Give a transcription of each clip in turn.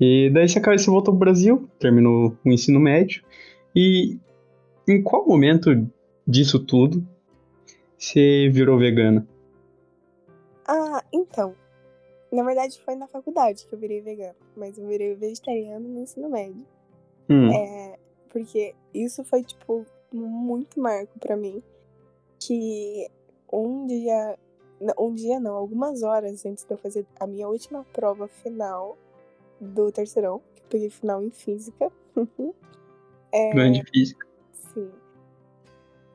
E daí você, você voltou pro Brasil, terminou o ensino médio. E em qual momento disso tudo você virou vegana? Ah, então. Na verdade foi na faculdade que eu virei vegana, mas eu virei vegetariano no ensino médio. Hum. É, porque isso foi, tipo, muito marco para mim. Que um dia. Um dia não, algumas horas antes de eu fazer a minha última prova final do terceirão, que eu peguei final em física. é, Grande física. Sim.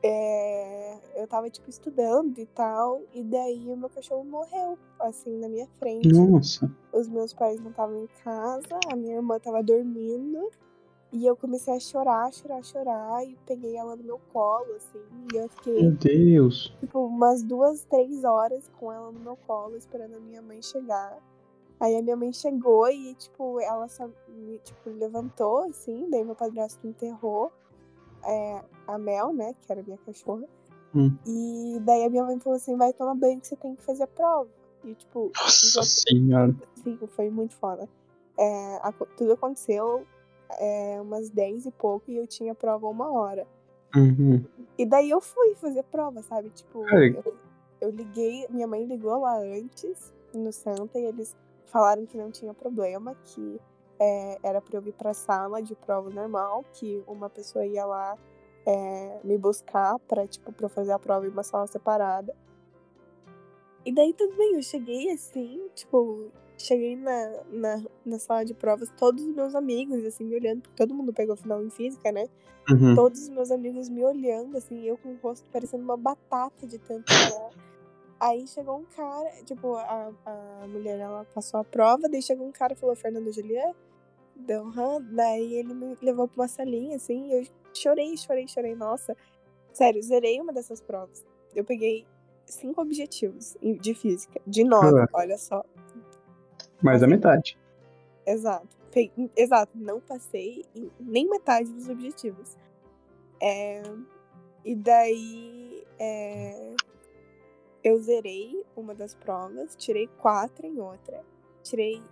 É, eu tava, tipo, estudando e tal, e daí o meu cachorro morreu, assim, na minha frente. Nossa. Os meus pais não estavam em casa, a minha irmã tava dormindo, e eu comecei a chorar, chorar, chorar, e peguei ela no meu colo, assim, e eu fiquei. Meu Deus! Tipo, umas duas, três horas com ela no meu colo, esperando a minha mãe chegar. Aí a minha mãe chegou e, tipo, ela só me tipo, levantou, assim, daí meu padrasto enterrou é, a Mel, né, que era minha cachorra. Hum. E daí a minha mãe falou assim, vai tomar banho que você tem que fazer a prova. E, tipo... Nossa senhora! Sim, foi muito foda. É, a, tudo aconteceu é, umas 10 e pouco e eu tinha prova uma hora. Uhum. E daí eu fui fazer prova, sabe? Tipo, eu, eu liguei, minha mãe ligou lá antes, no Santa, e eles falaram que não tinha problema, que é, era para eu vir para a sala de prova normal, que uma pessoa ia lá é, me buscar para tipo para fazer a prova em uma sala separada. E daí tudo bem, eu cheguei assim, tipo, cheguei na, na, na sala de provas, todos os meus amigos, assim, me olhando, porque todo mundo pegou final em física, né? Uhum. Todos os meus amigos me olhando, assim, eu com o rosto parecendo uma batata de tanto Aí chegou um cara, tipo, a, a mulher ela passou a prova, daí chegou um cara e falou, Fernando Julian, deu um daí ele me levou pra uma salinha, assim, e eu chorei, chorei, chorei, nossa. Sério, zerei uma dessas provas. Eu peguei cinco objetivos de física, de nove, ah. olha só. Mais a metade. Exato. Peguei, exato, não passei nem metade dos objetivos. É, e daí é, eu zerei uma das provas, tirei quatro em outra, tirei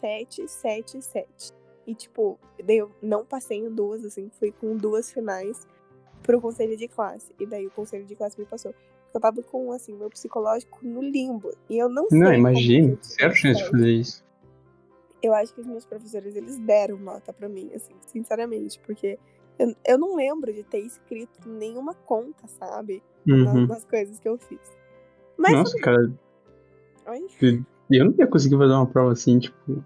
sete, sete, sete. E, tipo, eu não passei em duas, assim, fui com duas finais pro conselho de classe. E daí o conselho de classe me passou. Eu tava com, assim, meu psicológico no limbo. E eu não sei. Não, imagina, zero chance de fazer isso. Eu acho que os meus professores, eles deram nota pra mim, assim, sinceramente, porque eu, eu não lembro de ter escrito nenhuma conta, sabe? Uhum. Nas, nas coisas que eu fiz. Mas Nossa, cara. Oi? Eu não ia conseguir fazer uma prova assim, tipo.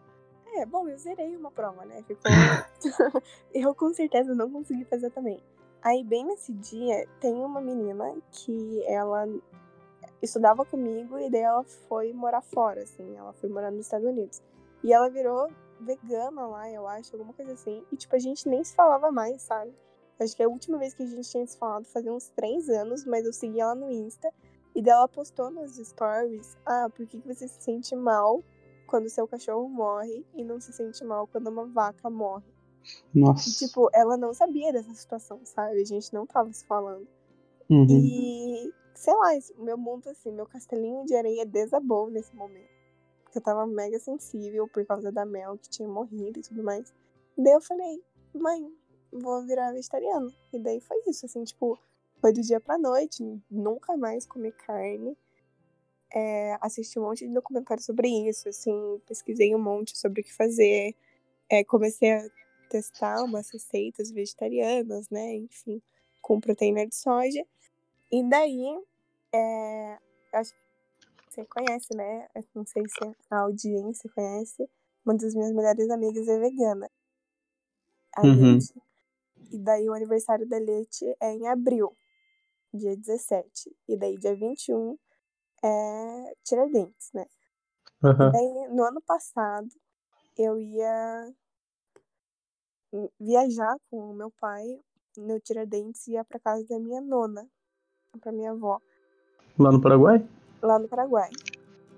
É, bom, eu zerei uma prova, né? Ficou. eu com certeza não consegui fazer também. Aí, bem nesse dia, tem uma menina que ela estudava comigo e daí ela foi morar fora, assim. Ela foi morar nos Estados Unidos. E ela virou vegana lá, eu acho, alguma coisa assim. E, tipo, a gente nem se falava mais, sabe? Acho que a última vez que a gente tinha se falado fazia uns três anos, mas eu segui ela no Insta. E dela postou nos stories: Ah, por que, você se sente mal quando seu cachorro morre e não se sente mal quando uma vaca morre? Nossa. E, tipo, ela não sabia dessa situação, sabe? A gente não tava se falando. Uhum. E, sei lá, meu mundo, assim, meu castelinho de areia desabou nesse momento. Porque eu tava mega sensível por causa da Mel que tinha morrido e tudo mais. E daí eu falei, mãe, vou virar vegetariana. E daí foi isso, assim, tipo, foi do dia pra noite, nunca mais comi carne. É, assisti um monte de documentários sobre isso, assim, pesquisei um monte sobre o que fazer. É, comecei a testar umas receitas vegetarianas, né? Enfim, com proteína de soja. E daí, é, acho que você conhece, né? Não sei se a audiência conhece. Uma das minhas melhores amigas é vegana. A uhum. E daí o aniversário da Leite é em abril dia 17. E daí, dia 21 é Tiradentes, né? Uhum. Daí, no ano passado, eu ia viajar com o meu pai no Tiradentes e ia pra casa da minha nona, pra minha avó. Lá no Paraguai? Lá no Paraguai.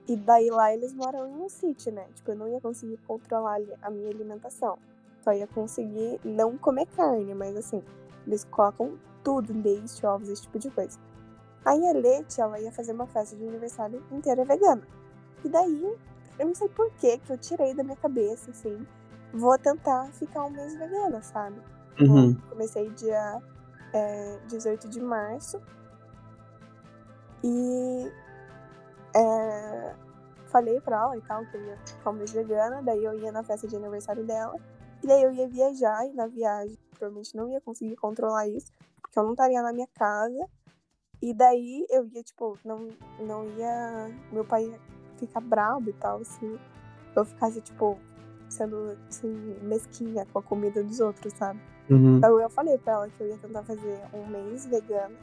E daí lá eles moram em um sítio, né? Tipo, eu não ia conseguir controlar a minha alimentação. Só ia conseguir não comer carne, mas assim, eles colocam tudo, leite, ovos, esse tipo de coisa. Aí a Leti, ela ia fazer uma festa de aniversário inteira vegana. E daí, eu não sei por que que eu tirei da minha cabeça, assim, vou tentar ficar um mês vegana, sabe? Uhum. Comecei dia é, 18 de março. E é, falei pra ela e tal que eu ia ficar um mês vegana, daí eu ia na festa de aniversário dela. E daí eu ia viajar, e na viagem provavelmente não ia conseguir controlar isso, porque eu não estaria na minha casa. E daí eu ia, tipo, não, não ia. Meu pai ia ficar bravo e tal, assim. Eu ficasse, tipo, sendo assim, mesquinha com a comida dos outros, sabe? Uhum. Então eu falei pra ela que eu ia tentar fazer um mês vegana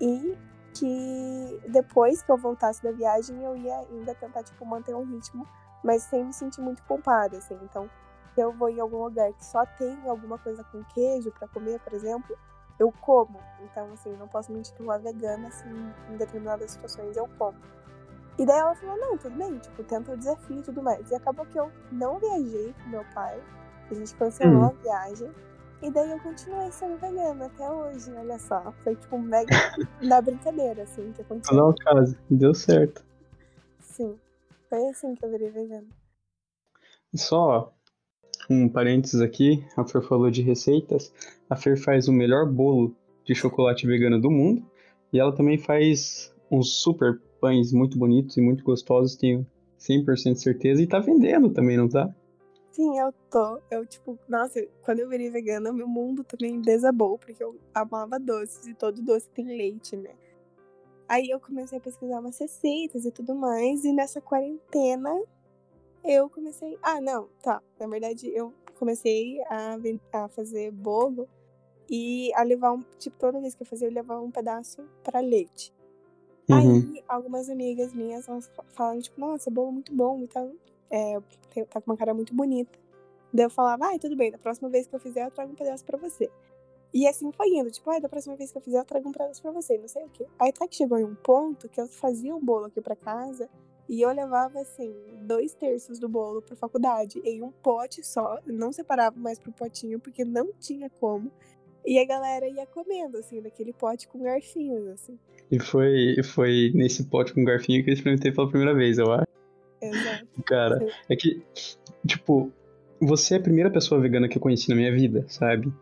e que depois que eu voltasse da viagem eu ia ainda tentar, tipo, manter um ritmo, mas sem me sentir muito culpada, assim. Então, se eu vou em algum lugar que só tem alguma coisa com queijo para comer, por exemplo, eu como. Então, assim, não posso me intitular vegana, assim, em determinadas situações eu como. E daí ela falou, não, tudo bem, tipo, tenta o desafio e tudo mais. E acabou que eu não viajei com meu pai, a gente cancelou Hum. a viagem. E daí eu continuei sendo vegana até hoje, olha só. Foi tipo mega na brincadeira, assim, que aconteceu. Não, caso. Deu certo. Sim. Foi assim que eu virei vegana. Só um parênteses aqui, a Fer falou de receitas. A Fer faz o melhor bolo de chocolate vegano do mundo. E ela também faz uns super pães muito bonitos e muito gostosos, tenho 100% de certeza. E tá vendendo também, não tá? Sim, eu tô. Eu, tipo, nossa, quando eu virei vegana, meu mundo também desabou, porque eu amava doces e todo doce tem leite, né? Aí eu comecei a pesquisar umas receitas e tudo mais, e nessa quarentena eu comecei. Ah, não, tá. Na verdade, eu comecei a, a fazer bolo e a levar um. Tipo, toda vez que eu fazia, eu levava um pedaço pra leite. Uhum. Aí, algumas amigas minhas, elas fa- falam, tipo, nossa, bolo muito bom e tal. É, tá com uma cara muito bonita. Daí eu falava, ai, tudo bem, da próxima vez que eu fizer, eu trago um pedaço pra você. E assim foi indo, tipo, ai, da próxima vez que eu fizer, eu trago um pedaço pra você, não sei o quê. Aí até que chegou em um ponto que eu fazia um bolo aqui pra casa e eu levava, assim, dois terços do bolo pra faculdade em um pote só, não separava mais pro potinho, porque não tinha como. E a galera ia comendo, assim, daquele pote com garfinhos, assim. E foi, foi nesse pote com garfinho que eu experimentei pela primeira vez, eu acho. Exato. Cara, é que, tipo, você é a primeira pessoa vegana que eu conheci na minha vida, sabe?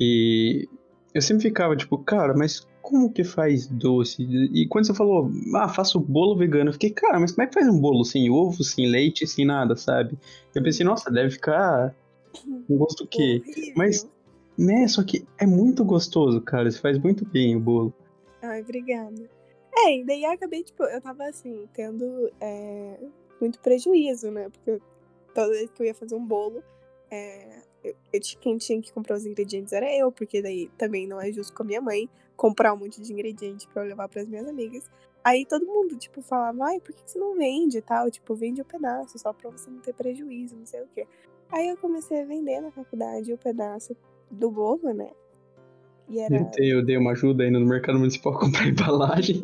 E eu sempre ficava, tipo, cara, mas como que faz doce? E quando você falou, ah, faço bolo vegano, eu fiquei, cara, mas como é que faz um bolo sem ovo, sem leite, sem nada, sabe? Eu pensei, nossa, deve ficar um gosto que. Mas- Né, só que é muito gostoso, cara. Você faz muito bem o bolo. Ai, obrigada. É, e daí eu acabei, tipo, eu tava assim, tendo é, muito prejuízo, né? Porque toda vez que eu ia fazer um bolo, é, eu, eu quem tinha que comprar os ingredientes era eu, porque daí também não é justo com a minha mãe comprar um monte de ingrediente pra eu levar pras minhas amigas. Aí todo mundo, tipo, falava, ai, por que você não vende e tal? Tipo, vende o pedaço, só pra você não ter prejuízo, não sei o quê. Aí eu comecei a vender na faculdade o pedaço do bolo, né? E era. Eu dei, eu dei uma ajuda ainda no mercado municipal comprar embalagem.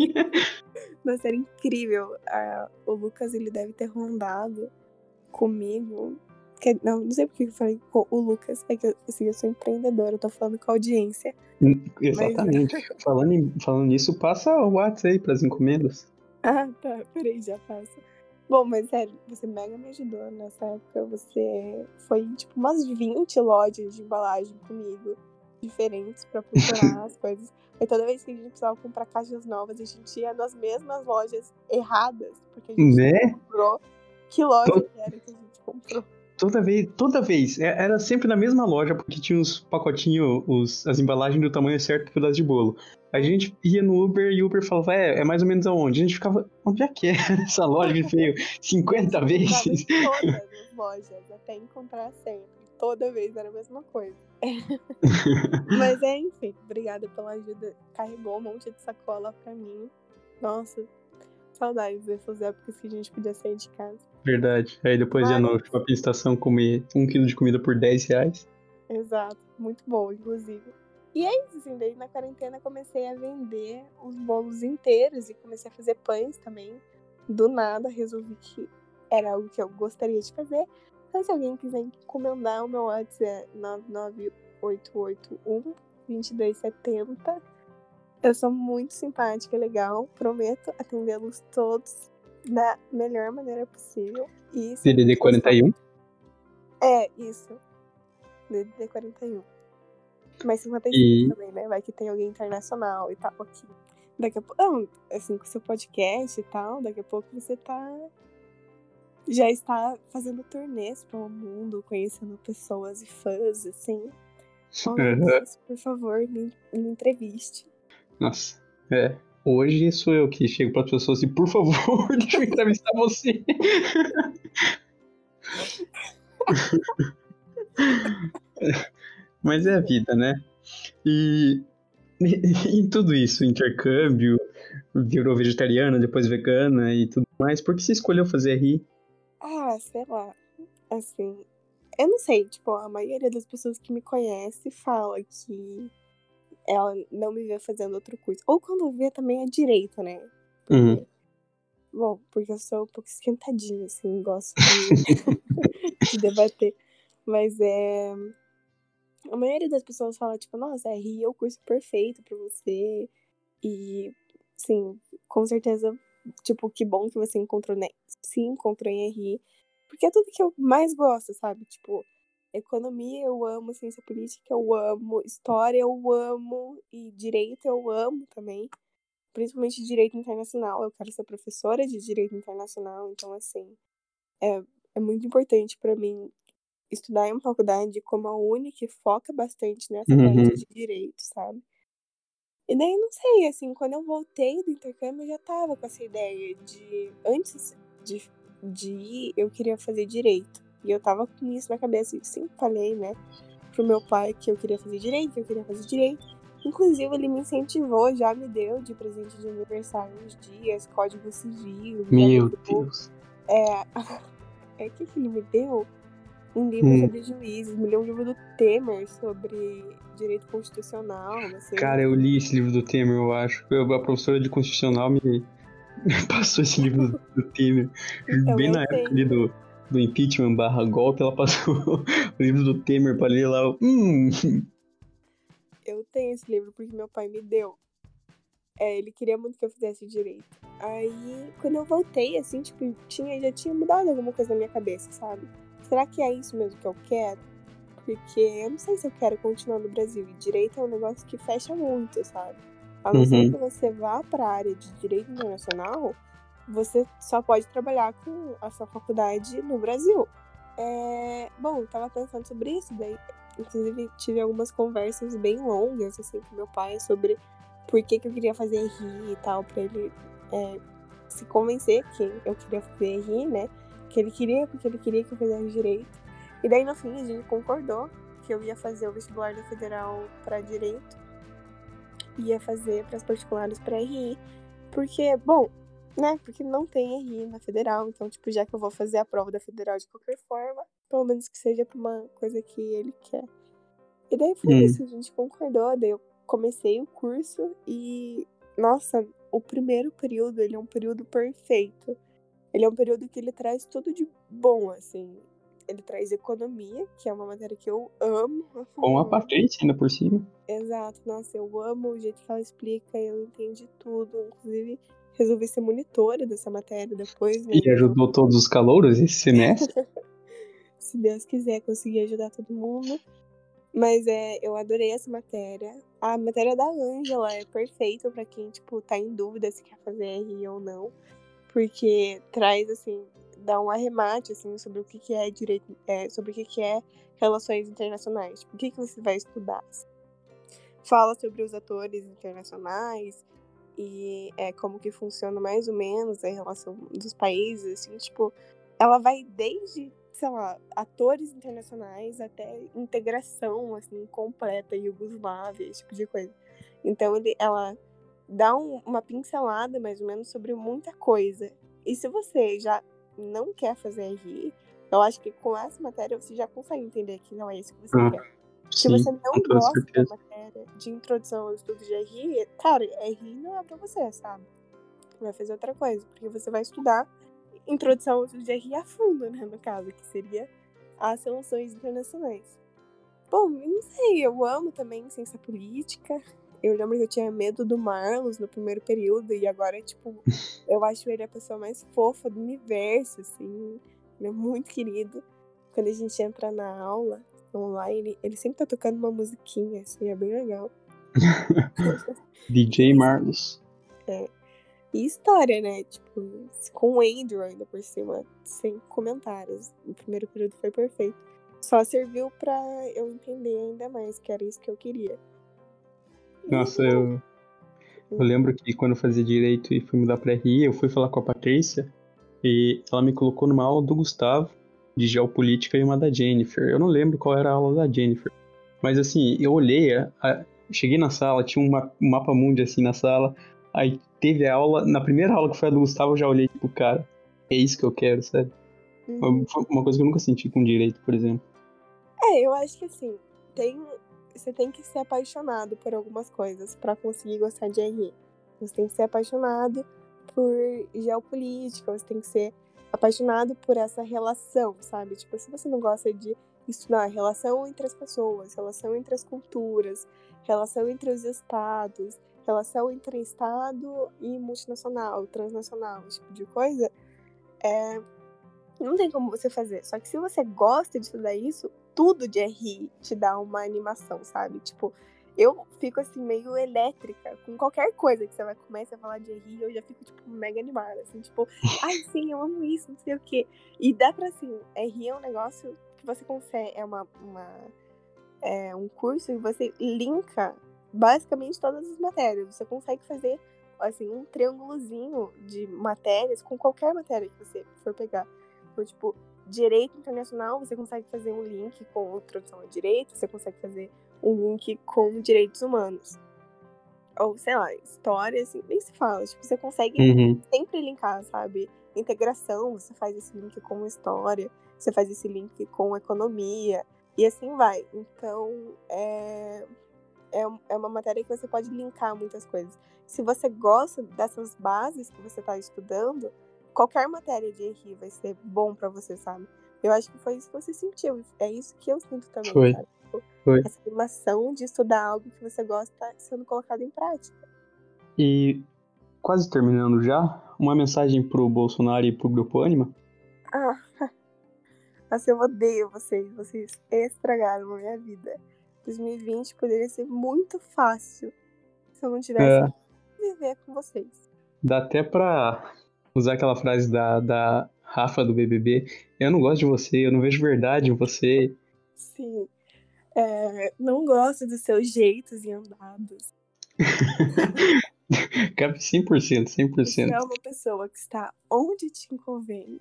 Nossa, era incrível. Ah, o Lucas, ele deve ter rondado comigo. Que- não, não sei porque eu falei com o Lucas. É que assim, eu sou empreendedora, eu tô falando com a audiência. Exatamente. falando, em- falando nisso, passa o WhatsApp aí pras encomendas. Ah, tá. Peraí, já passa. Bom, mas sério, você mega me ajudou nessa época. Você foi, tipo, umas 20 lojas de embalagem comigo, diferentes, pra procurar as coisas. Aí toda vez que a gente precisava comprar caixas novas, a gente ia nas mesmas lojas erradas, porque a gente Né? comprou. Que loja Tô- que era que a gente comprou? Toda vez, toda vez. É- Era sempre na mesma loja, porque tinha os pacotinhos, os, as embalagens do tamanho certo pro pedaço de bolo. A gente ia no Uber e o Uber falava, é, é mais ou menos aonde? A gente ficava, onde é que é essa loja que veio 50 Tava vezes? todas as lojas, até encontrar sempre. Toda vez era a mesma coisa. Mas é, enfim, obrigada pela ajuda. Carregou um monte de sacola pra mim. Nossa, saudades dessas épocas que a gente podia sair de casa. Verdade. Aí depois ia no Mas- shopping estação comer um quilo de comida por 10 reais. Exato, muito bom, inclusive. E é isso, assim, daí na quarentena comecei a vender os bolos inteiros e comecei a fazer pães também. Do nada, resolvi que era algo que eu gostaria de fazer. Então, se alguém quiser encomendar, o meu WhatsApp é 99881 2270. Eu sou muito simpática e legal, prometo atendê-los todos da melhor maneira possível. E DDD 41. É, isso. DDD 41. Mas 55 E- também, né? Vai que tem alguém internacional e tal aqui. Daqui a pouco. Não, assim, com o seu podcast e tal, daqui a pouco você tá. Já está fazendo turnês pelo mundo, conhecendo pessoas e fãs, assim. Oh, Aham. por favor, me, me entreviste. Nossa, é. Hoje sou eu que chego para as pessoas assim, por favor, deixa eu entrevistar você. Mas é a vida, né? E em tudo isso, intercâmbio, virou vegetariana, depois vegana e tudo mais, por que você escolheu fazer RI? Ah, sei lá. Assim, eu não sei, tipo, a maioria das pessoas que me conhece fala que ela não me vê fazendo outro curso. Ou quando vê também é direito, né? Uhum. Bom, porque eu sou um pouco esquentadinha, assim, gosto de, de debater. Mas é. A maioria das pessoas fala, tipo, nossa, RI é o curso perfeito pra você. E, sim, com certeza, tipo, que bom que você encontrou, né? Se encontrou em RI. Porque é tudo que eu mais gosto, sabe? Tipo, economia eu amo, ciência política eu amo, história eu amo, e direito eu amo também. Principalmente direito internacional. Eu quero ser professora de direito internacional, então, assim, é, é muito importante pra mim estudar em uma faculdade como a Uni, que foca bastante nessa Uhum. parte de direito, sabe? E daí, não sei, assim, quando eu voltei do intercâmbio, eu já tava com essa ideia de. Antes de, de ir, eu queria fazer direito. E eu tava com isso na cabeça. E sempre falei, né, pro meu pai que eu queria fazer direito, que eu queria fazer direito. Inclusive, ele me incentivou, já me deu de presente de aniversário uns dias, código civil. Meu deu Deus. é, é que ele me deu um livro Hum. sobre juízes, me deu um livro do Temer sobre direito constitucional. Assim, Cara, eu li esse livro do Temer, eu acho. Eu- a professora de constitucional me me passou esse livro do, do Temer. Então, Bem na época tenho. ali do, do impeachment barra golpe, ela passou o livro do Temer pra ler lá. eu, Hum, Eu tenho esse livro porque meu pai me deu. É, ele queria muito que eu fizesse direito. Aí, quando eu voltei, assim, tipo, tinha, já tinha mudado alguma coisa na minha cabeça, sabe? Será que é isso mesmo que eu quero? Porque eu não sei se eu quero continuar no Brasil. E direito é um negócio que fecha muito, sabe? A não ser Uhum. que você vá pra área de direito internacional, você só pode trabalhar com a sua faculdade no Brasil. É, bom, tava pensando sobre isso, daí, inclusive, tive algumas conversas bem longas, assim, com meu pai sobre por que, que eu queria fazer RI e tal, pra ele é, se convencer que eu queria fazer RI, né? Que ele queria, porque ele queria que eu fizesse direito. E daí, no fim, a gente concordou que eu ia fazer o vestibular da Federal pra direito, ia fazer para as particulares pra RI, porque, bom, né? Porque não tem RI na Federal, então, tipo, já que eu vou fazer a prova da Federal de qualquer forma, pelo menos que seja pra uma coisa que ele quer. E daí foi Hum. isso, a gente concordou, daí eu comecei o curso e, nossa, o primeiro período, ele é um período perfeito. Ele é um período que ele traz tudo de bom, assim. Ele traz economia, que é uma matéria que eu amo. com a patente ainda por cima. Exato, nossa, eu amo o jeito que ela explica, eu entendi tudo. Inclusive, resolvi ser monitora dessa matéria depois, né? E ajudou todos os calouros esse semestre. Se Deus quiser, conseguir ajudar todo mundo. Mas é, eu adorei essa matéria. A matéria da Ângela é perfeita pra quem, tipo, tá em dúvida se quer fazer RI ou não. Porque traz, assim, dá um arremate, assim, sobre o que, que é direito, é, sobre o que, que é relações internacionais. Tipo, o que, que você vai estudar. Fala sobre os atores internacionais e é, como que funciona mais ou menos a relação dos países, assim, tipo, ela vai desde, sei lá, atores internacionais até integração, assim, completa, Iugoslávia, esse tipo de coisa. Então, ele, ela dá um- uma pincelada, mais ou menos, sobre muita coisa. E se você já não quer fazer RI, eu acho que com essa matéria você já consegue entender que não é isso que você Ah, quer. Se você não gosta da matéria de introdução ao estudo de RI, cara, RI não é pra você, sabe? Vai fazer outra coisa, porque você vai estudar introdução ao estudo de RI a fundo, né, no caso, que seria as relações internacionais. Bom, não sei, eu amo também ciência política. Eu lembro que eu tinha medo do Marlos no primeiro período, e agora, tipo, eu acho ele a pessoa mais fofa do universo, assim. Ele é muito querido. quando a gente entra na aula online, ele sempre tá tocando uma musiquinha, assim, é bem legal. DJ Marlos. É. E história, né? Tipo, com o Andrew ainda por cima, sem comentários. O primeiro período foi perfeito. Só serviu pra eu entender ainda mais que era isso que eu queria. Nossa, eu, eu lembro que quando eu fazia direito e fui mudar pra RI, eu fui falar com a Patrícia e ela me colocou numa aula do Gustavo de geopolítica e uma da Jennifer. Eu não lembro qual era a aula da Jennifer. Mas assim, eu olhei, a, cheguei na sala, tinha uma, um mapa mundi assim na sala. Aí teve a aula, na primeira aula que foi a do Gustavo, eu já olhei, tipo, cara, é isso que eu quero, sabe? Uhum. Foi uma coisa que eu nunca senti com direito, por exemplo. É, eu acho que assim, tem, você tem que ser apaixonado por algumas coisas para conseguir gostar de RI. Você tem que ser apaixonado por geopolítica, você tem que ser apaixonado por essa relação, sabe? Tipo, se você não gosta de estudar relação entre as pessoas, relação entre as culturas, relação entre os estados, relação entre estado e multinacional, transnacional, esse tipo de coisa, é, não tem como você fazer. Só que se você gosta de estudar isso, tudo de RI te dá uma animação, sabe? Tipo, eu fico assim meio elétrica com qualquer coisa que você vai começar a falar de RI, eu já fico tipo mega animada, assim, tipo, ai sim, eu amo isso, não sei o quê. E dá pra assim, RI é um negócio que você consegue, é uma, uma é um curso e você linka basicamente todas as matérias. Você consegue fazer assim um triângulozinho de matérias com qualquer matéria que você for pegar. Então, tipo, direito internacional, você consegue fazer um link com introdução ao direito, você consegue fazer um link com direitos humanos. Ou, sei lá, história, assim, nem se fala. Tipo, você consegue uhum. sempre linkar, sabe? Integração, você faz esse link com história, você faz esse link com economia, e assim vai. Então, é, é, é uma matéria que você pode linkar muitas coisas. Se você gosta dessas bases que você está estudando, qualquer matéria de RI vai ser bom para você, sabe? Eu acho que foi isso que você sentiu. É isso que eu sinto também, foi. sabe? Tipo, foi. Essa animação de estudar algo que você gosta sendo colocado em prática. E quase terminando já, uma mensagem pro Bolsonaro e pro Grupo Anima? Ah, assim, eu odeio vocês. Vocês estragaram a minha vida. 2020 poderia ser muito fácil se eu não tivesse é. viver com vocês. Dá até pra usar aquela frase da, da Rafa do BBB, eu não gosto de você, eu não vejo verdade em você. Sim. É, não gosto dos seus jeitos e andados. Cabe 100%, 100%. Você é uma pessoa que está onde te convém.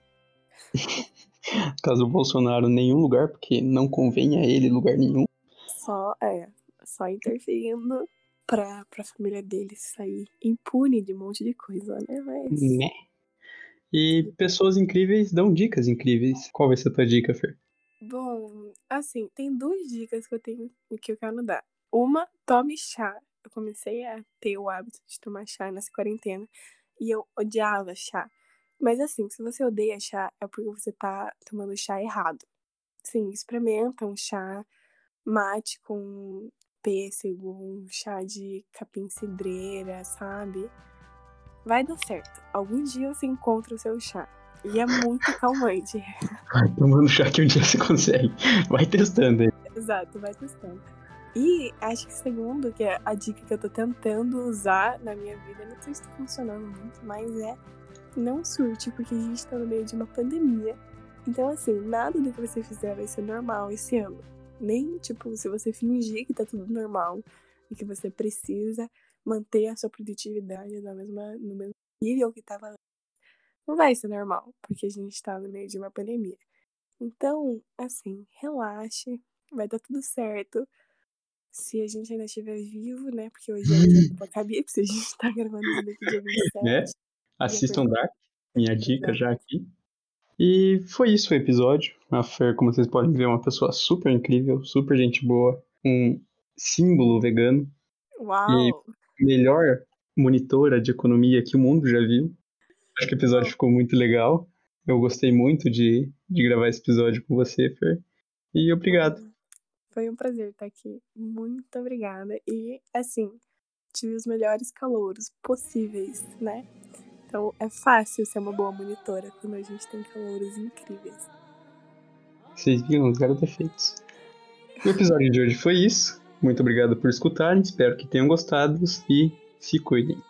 Caso o Bolsonaro nenhum lugar, porque não convém a ele lugar nenhum. Só, é, só interferindo pra, pra família dele sair impune de um monte de coisa, né? Mas... Né? E pessoas incríveis dão dicas incríveis. Qual vai ser a tua dica, Fer? Bom, assim, tem duas dicas que eu tenho que eu quero dar. Uma, tome chá. Eu comecei a ter o hábito de tomar chá nessa quarentena e eu odiava chá. Mas assim, se você odeia chá, é porque você tá tomando chá errado. Sim, experimenta um chá mate com pêssego, um chá de capim cidreira, sabe? Vai dar certo. Algum dia você encontra o seu chá. E é muito calmante. Vai tomando chá que um dia você consegue. Vai testando aí. Exato, vai testando. E acho que segundo, que é a dica que eu tô tentando usar na minha vida, não sei se tá funcionando muito, mas é não surte, porque a gente tá no meio de uma pandemia. Então, assim, nada do que você fizer vai ser normal esse ano. Nem, tipo, se você fingir que tá tudo normal e que você precisa manter a sua produtividade na mesma, no mesmo nível que antes, não vai ser normal, porque a gente está no meio de uma pandemia. Então, assim, relaxe, vai dar tudo certo. Se a gente ainda estiver vivo, né? Porque hoje é dia do Apocalipse, a gente tá gravando isso daqui dia 27. Né? Assistam Dark, minha dica já aqui. E foi isso o episódio. A Fer, como vocês podem ver, é uma pessoa super incrível, super gente boa, um símbolo vegano. Uau! E melhor monitora de economia que o mundo já viu. Acho que o episódio ficou muito legal. Eu gostei muito de, de gravar esse episódio com você, Fer. E obrigado. Foi um prazer estar aqui. Muito obrigada. E, assim, tive os melhores calouros possíveis, né? Então é fácil ser uma boa monitora quando a gente tem calouros incríveis. Vocês viram os zero defeitos. O episódio de hoje foi isso. Muito obrigado por escutarem. Espero que tenham gostado e se cuidem.